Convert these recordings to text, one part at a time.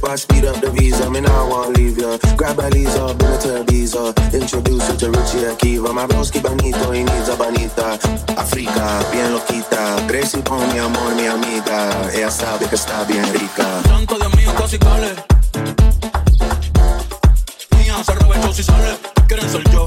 Trip, I speed up the visa. Me now I wanna leave ya. Grab a Lisa, bring it to Ibiza. Introduce you to Richie Akiva. My broski bonito, he needs a bonita. Africa, bien loquita. Gracie con mi amor, mi amiga. Ella sabe que está bien rica. Santo Dios mío, casi cale. Mía, se show si sale. Quieren ser yo,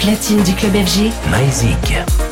Platine du club FG. Myzik.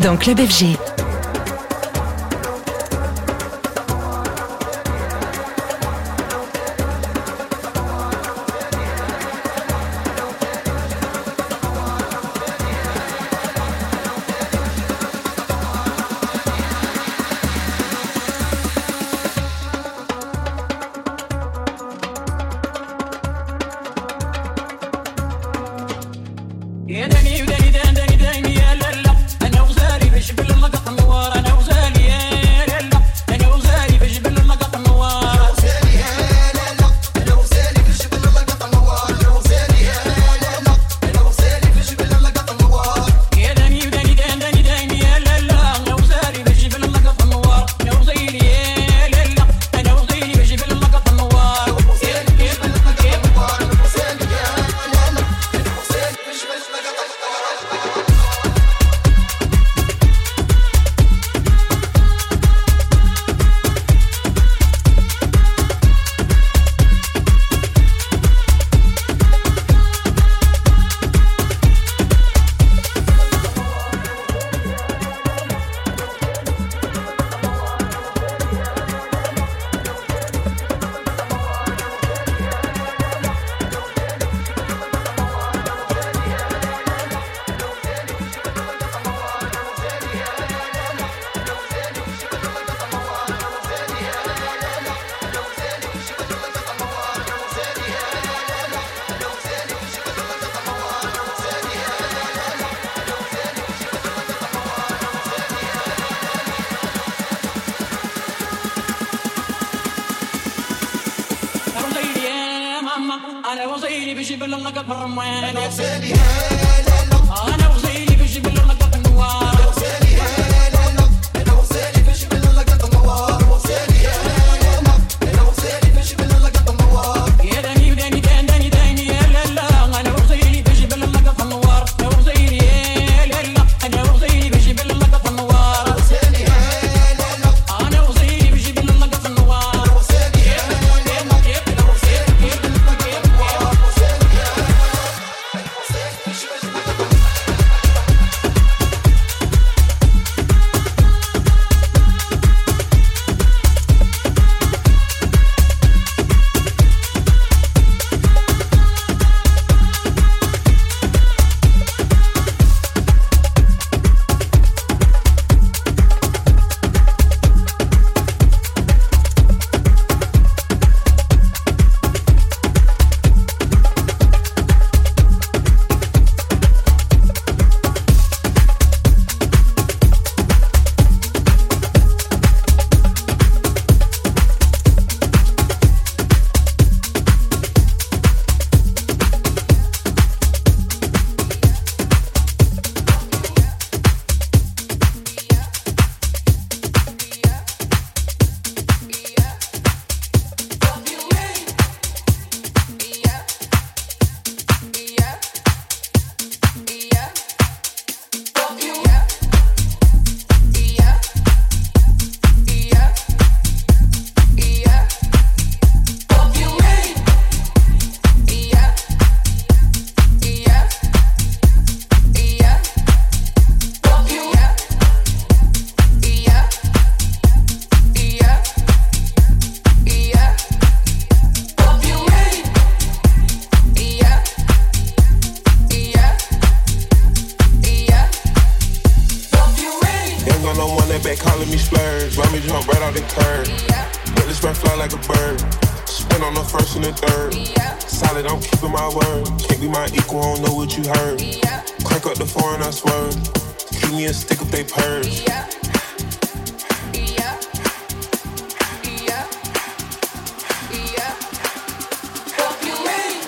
Dans Club FG. Back on the one that back calling me splurge. Let me jump right out the curb. Let this red fly like a bird. Spin on the first and the third. Solid, I'm keeping my word. Can't be my equal, I don't know what you heard. Crank up the foreign, I swerve. Give me a stick up, they purge. Yeah.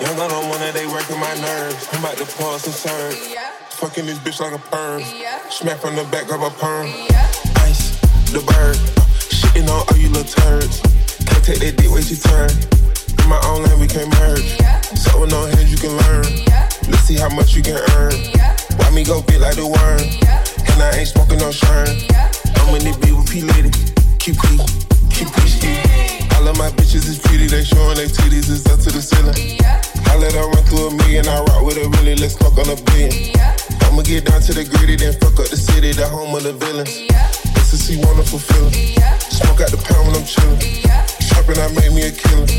Young, I don't wanna, they working my nerves. I'm about to pause and serve. Yeah. Fucking this bitch like a perm. Yeah. Smack from the back of a perm. Yeah. Ice, the bird. Shitting on all you little turds. Can't take that dick way too turn. In my own lane, we can't merge. Yeah. with no hands you can learn. Yeah. Let's see how much you can earn. Yeah. Why me go big like the worm? And I ain't smoking no shine. I'm in the beat with P Lady. QP, QP All of my bitches is pretty, they showing their titties It's up to the ceiling. I let her run through a million, I rock with a really, let's fuck on a billion. I'ma get down to the gritty, then fuck up the city, the home of the villains. Ecstasy, wonderful feeling. Smoke out the pound when I'm chillin'. Trapping, I made me a killer.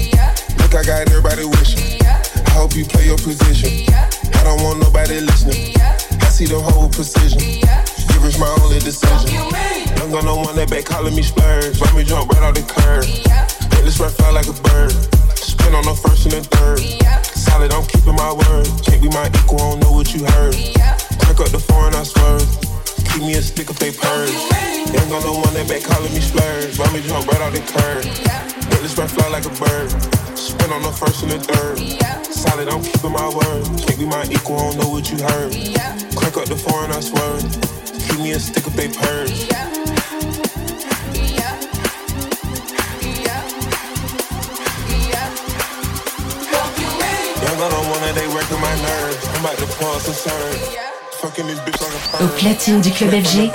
Look, I got everybody wishing. I hope you play your position. I don't want nobody listening. I see them whole precision. Give my only decision. I'm gonna one that back calling me splurge. Let me jump right out the curb. Make this right fly like a bird. Spin on the first and the third. Solid, I'm keeping my word. Can't be my equal, I don't know what you heard. Crack up the foreign, I swerve. Keep me a stick if they purge. Ain't got no one that back calling me splurge. Let me jump right out the curb. Make this right fly like a bird. Spin on the first and the third. Solid, I'm keeping my word. Can't be my equal, I don't know what you heard. Crack up the foreign, I swerve. Keep me a stick if they purge. Au platine du club FG,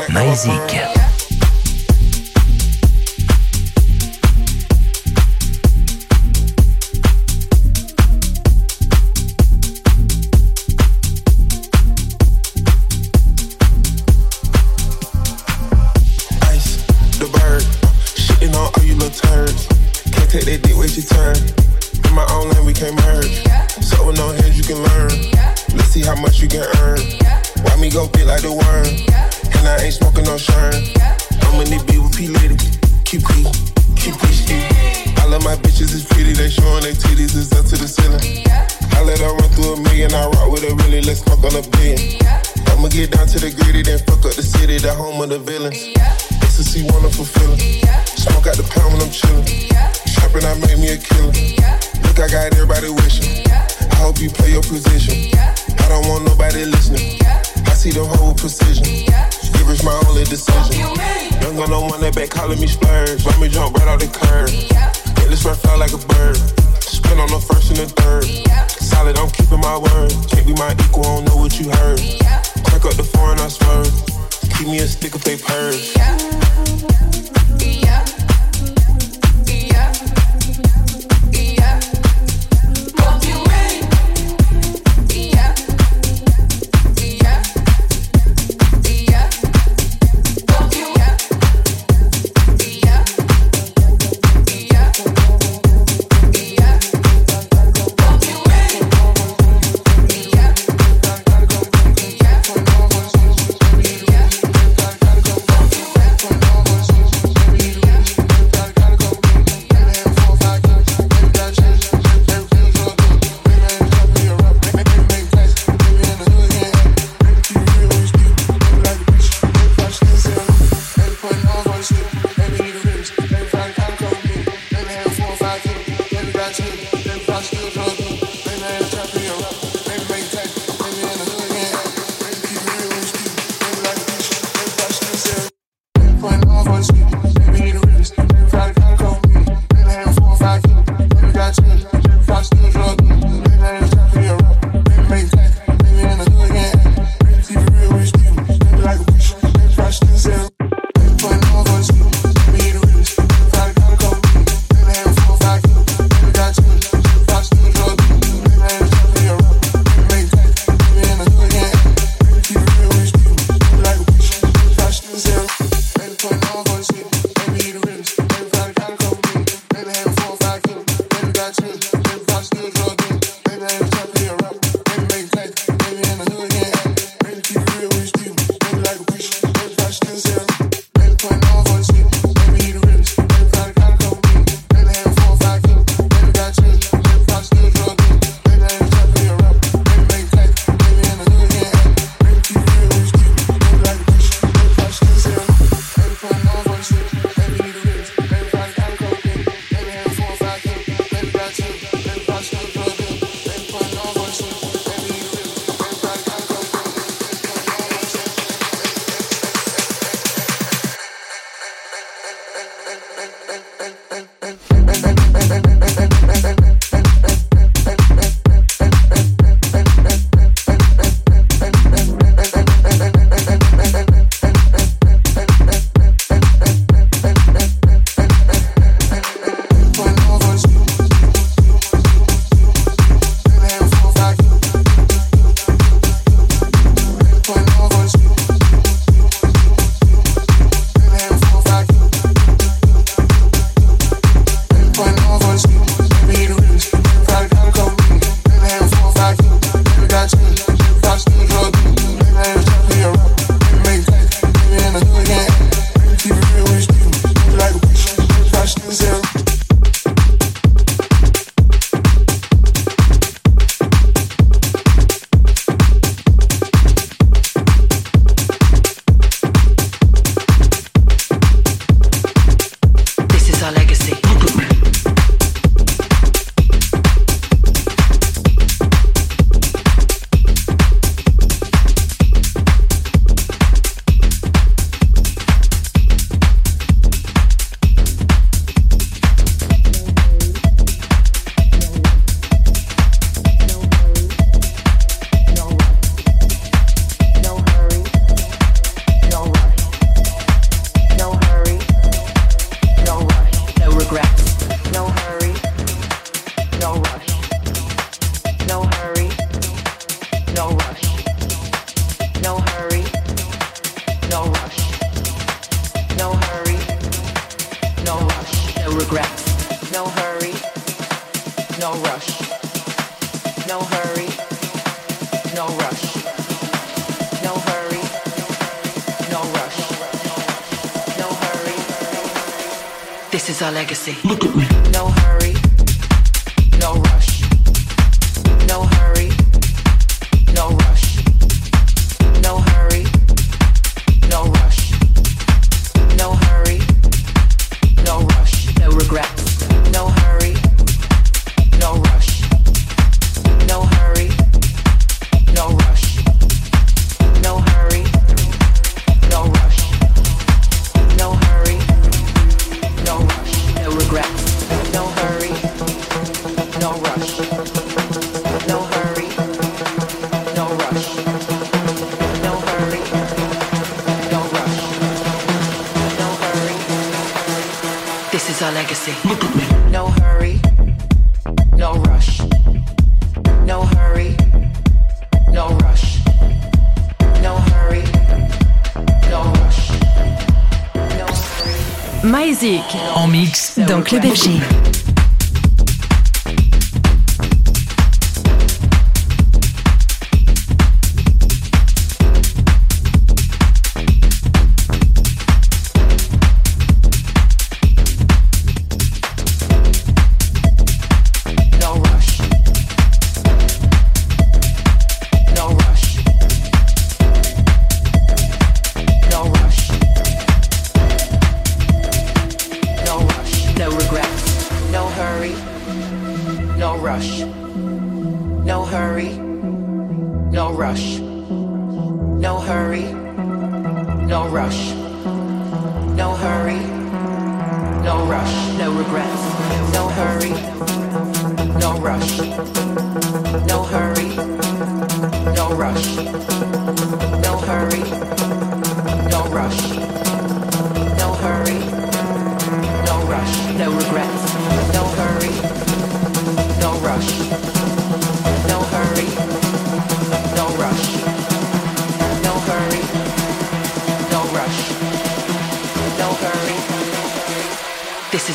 Maesic. still rush, no regrets, no hurry, no rush, no hurry, no rush, no hurry, no rush, no hurry. This is our legacy. Look at me. No hurry. FG. No hurry, no rush. No hurry, no rush. No hurry, no rush. No regrets. No hurry, no rush. No hurry, no rush.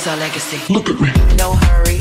our legacy. Look at me. No hurry.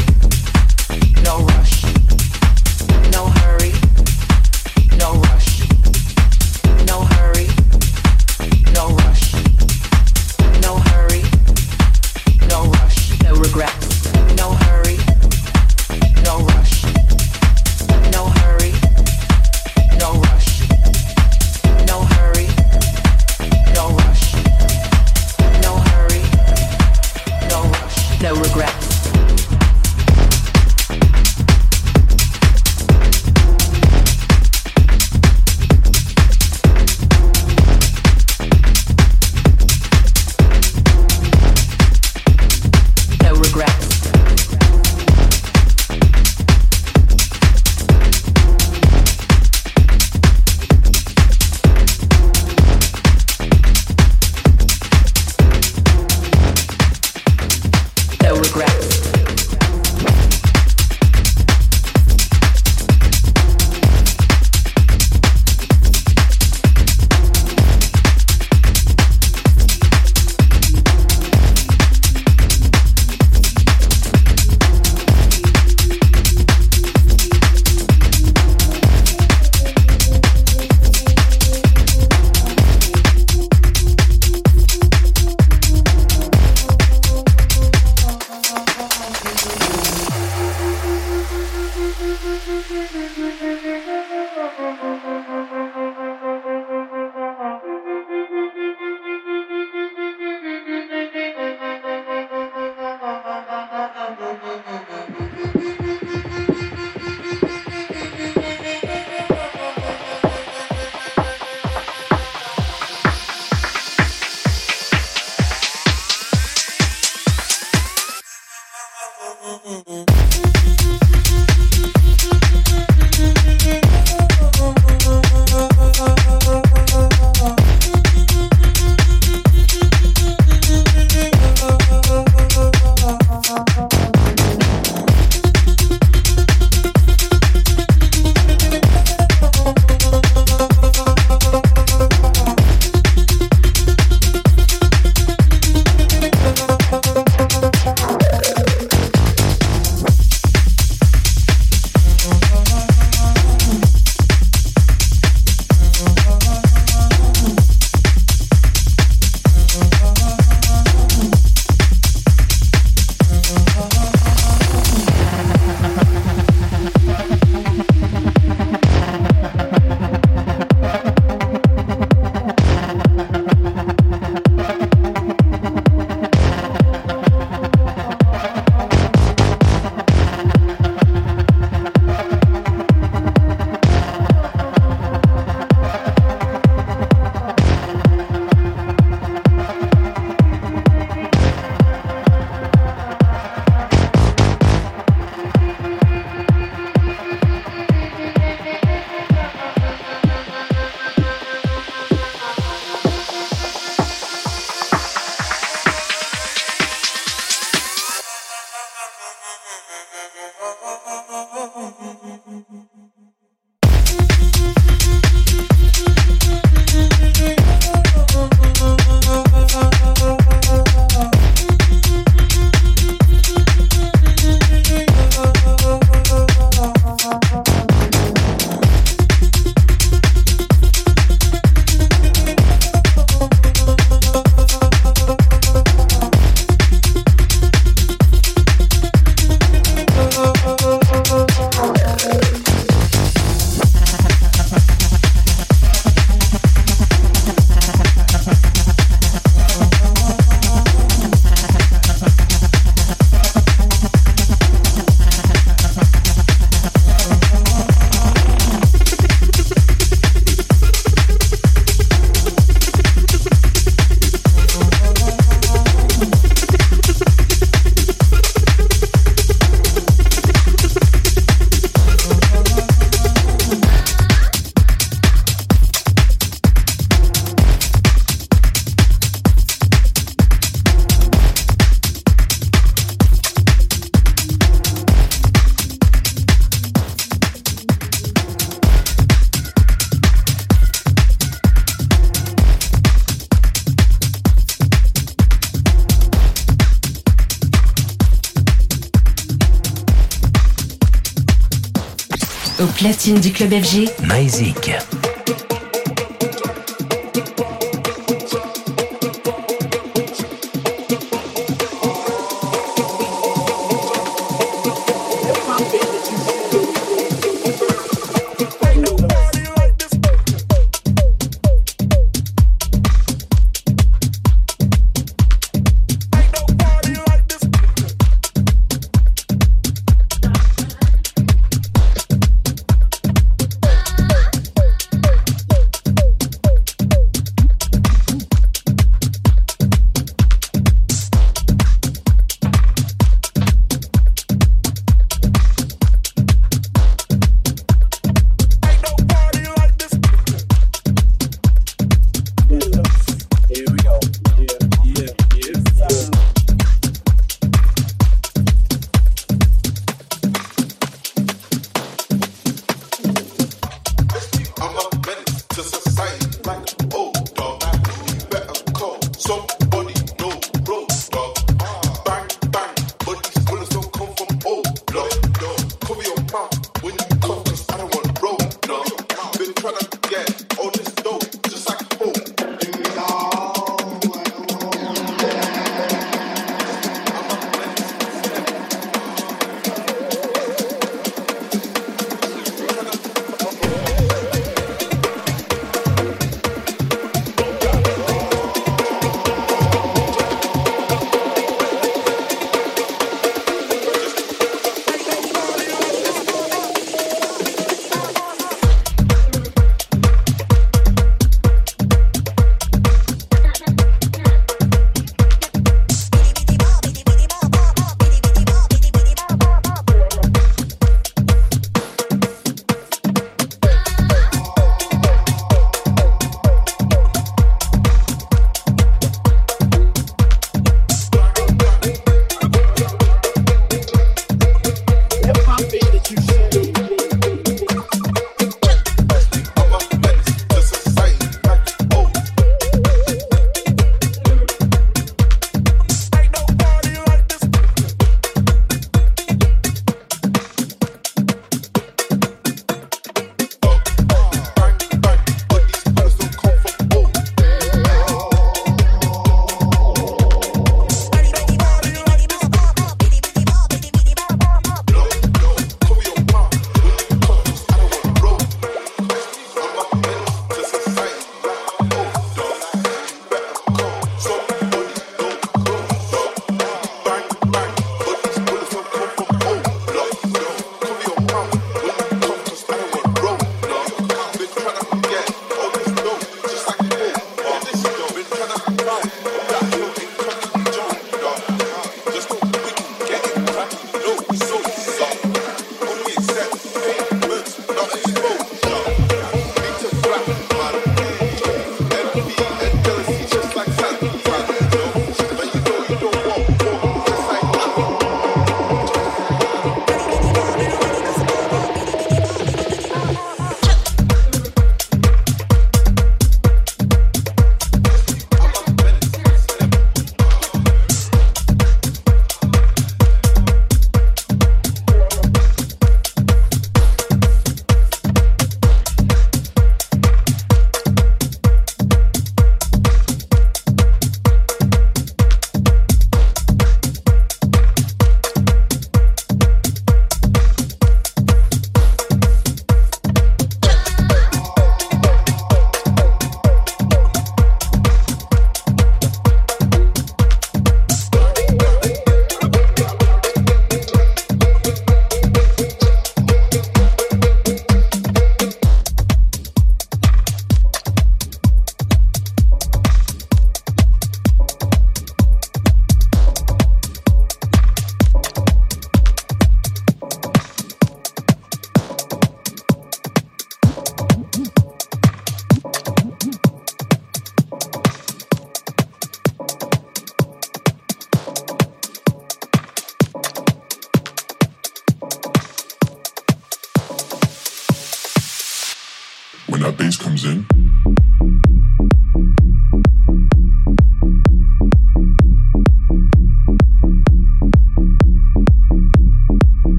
Platine du club FG, Maisic.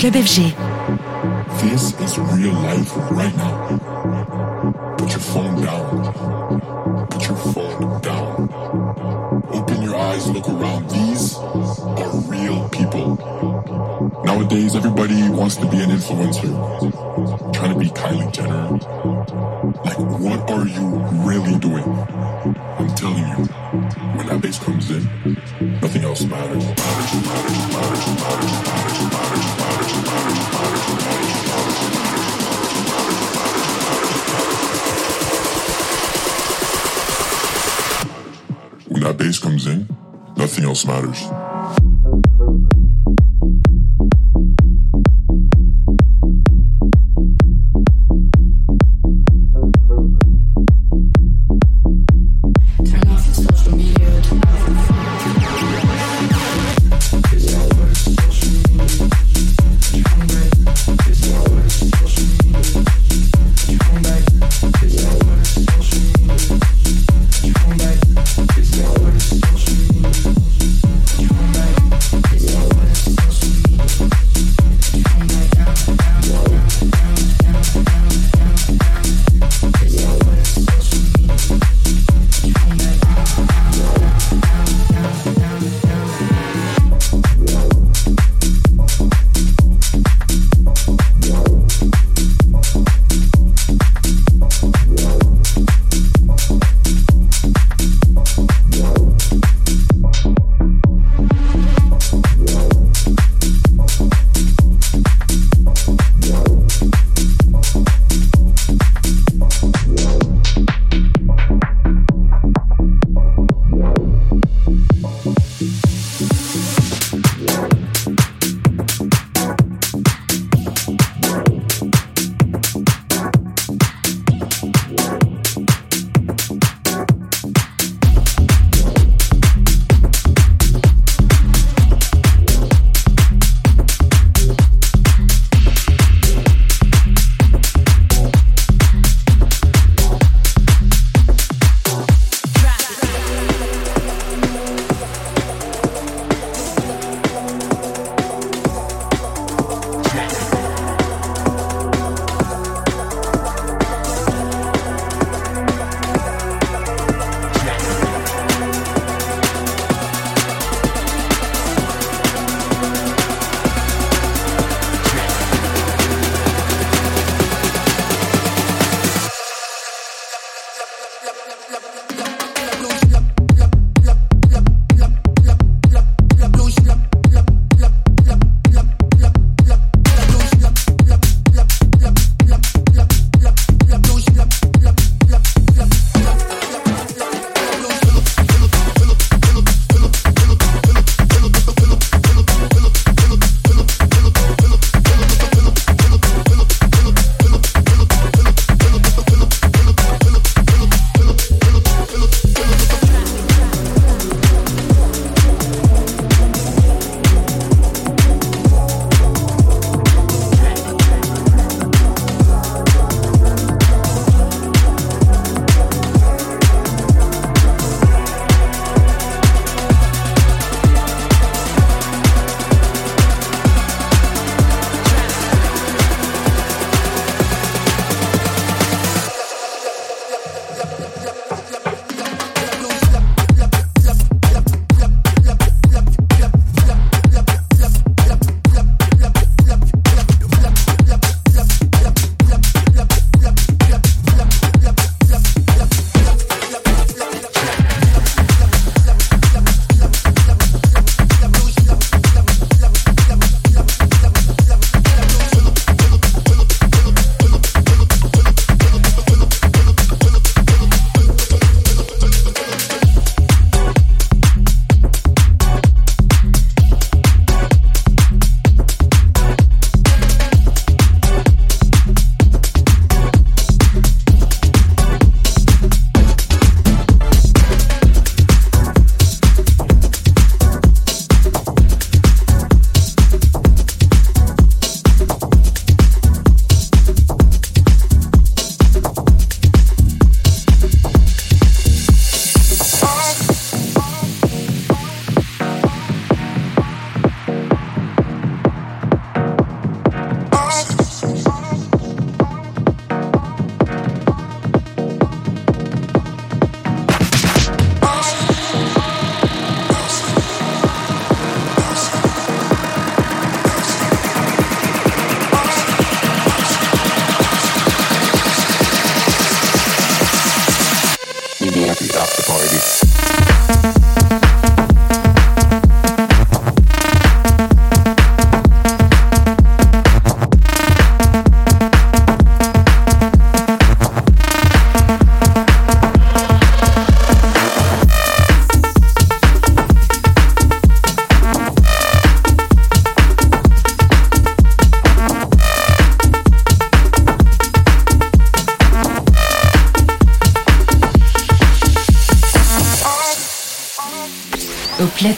Club FG. Nothing else matters.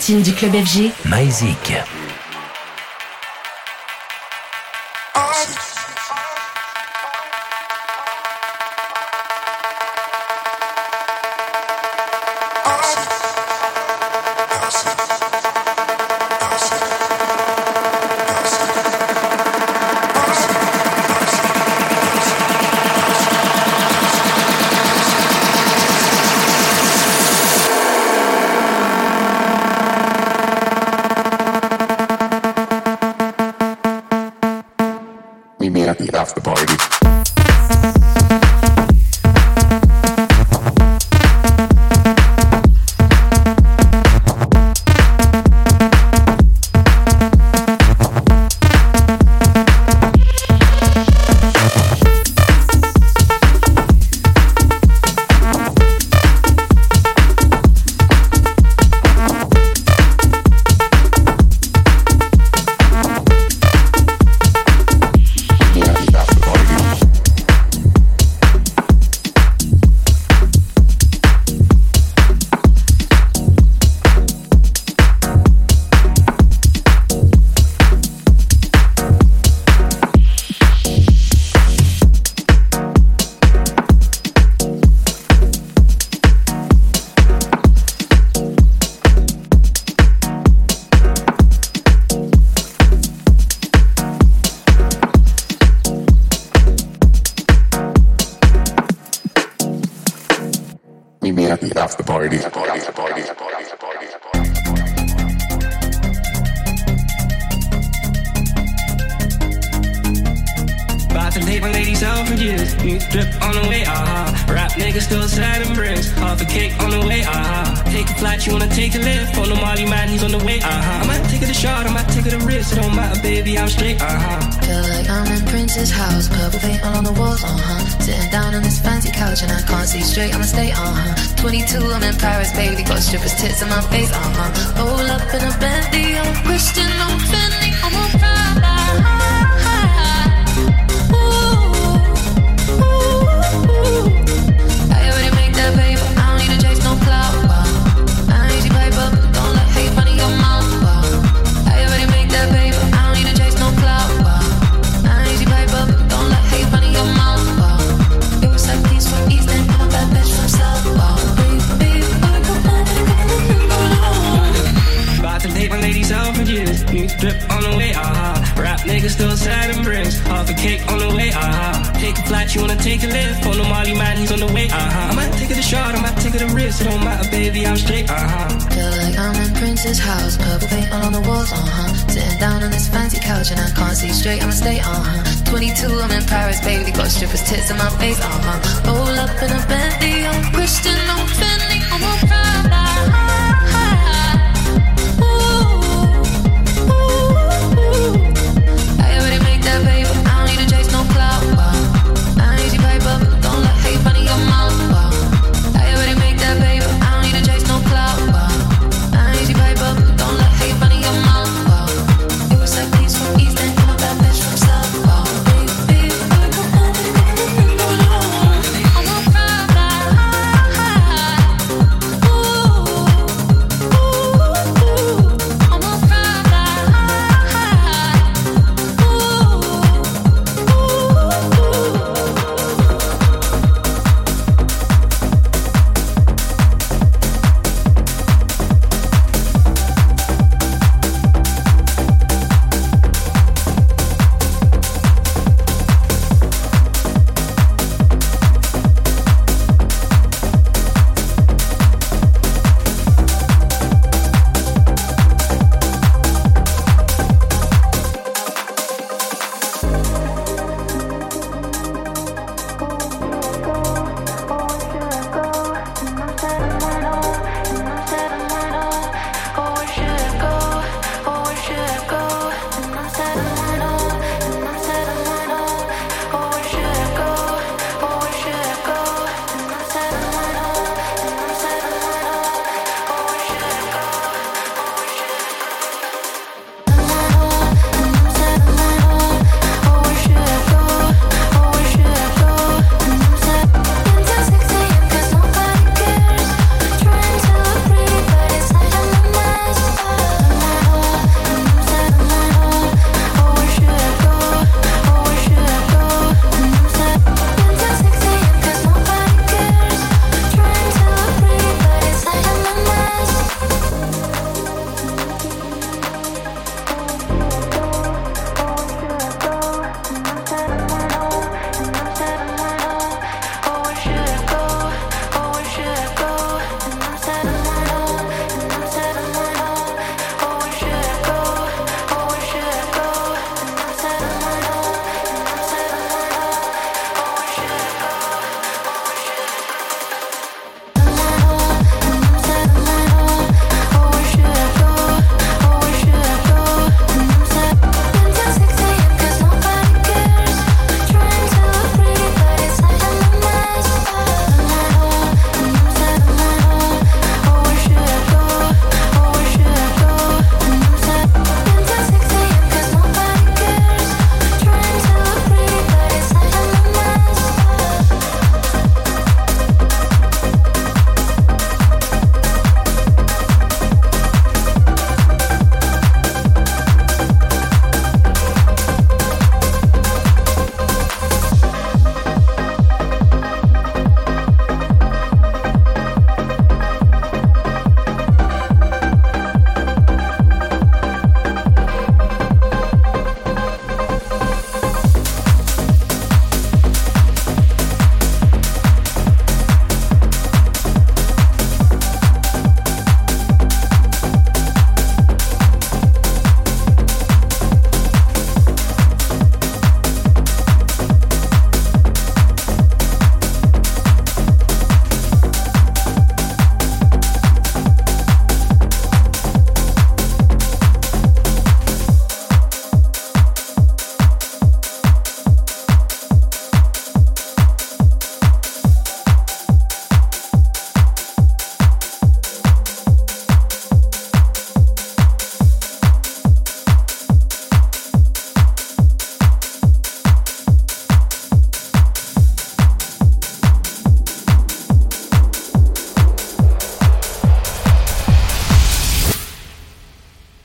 Du Club FG. Maïzik. wrist. It don't matter, baby, I'm straight, uh huh. Feel like I'm in Prince's house. Purple paint all on the walls, uh huh. Sitting down on this fancy couch and I can't see straight, I'ma stay, uh huh. 22, I'm in Paris, baby. Got strippers' tits in my face, uh huh. Roll up in a Bentley, I'm Christian, I'm still sliding bricks. Half a cake on the way, uh-huh. Take a flight, you wanna take a lift. On the Molly man, he's on the way, uh-huh. I might take it a shot, I might take it a risk. It don't matter, baby, I'm straight, uh-huh. Feel like I'm in Prince's house. Purple paint all on the walls, uh-huh. Sitting down on this fancy couch and I can't see straight, I'ma stay, uh-huh. 22, I'm in Paris, baby. Got strippers' tits in my face, uh-huh. Roll up in a Bentley, I'm Christian,